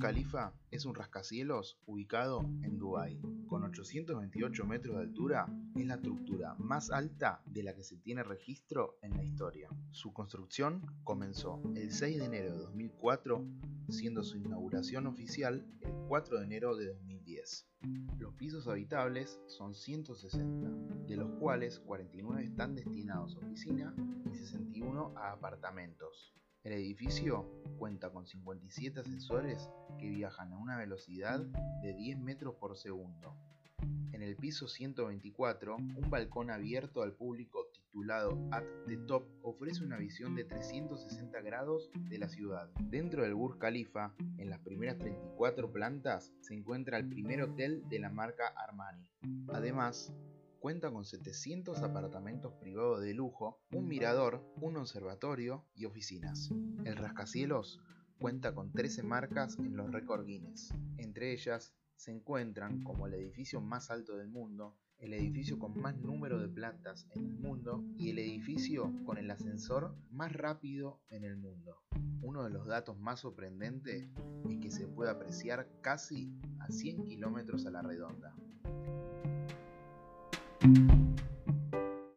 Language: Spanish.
Khalifa es un rascacielos ubicado en Dubái. Con 828 metros de altura, es la estructura más alta de la que se tiene registro en la historia. Su construcción comenzó el 6 de enero de 2004, siendo su inauguración oficial el 4 de enero de 2010. Los pisos habitables son 160, de los cuales 49 están destinados a oficina y 61 a apartamentos. El edificio cuenta con 57 ascensores que viajan a una velocidad de 10 metros por segundo. En el piso 124, un balcón abierto al público titulado At the Top ofrece una visión de 360 grados de la ciudad. Dentro del Burj Khalifa, en las primeras 34 plantas, se encuentra el primer hotel de la marca Armani. Además, cuenta con 700 apartamentos privados de lujo, un mirador, un observatorio y oficinas. El rascacielos cuenta con 13 marcas en los récord Guinness. Entre ellas se encuentran como el edificio más alto del mundo, el edificio con más número de plantas en el mundo y el edificio con el ascensor más rápido en el mundo. Uno de los datos más sorprendentes es que se puede apreciar casi a 100 kilómetros a la redonda. Thank you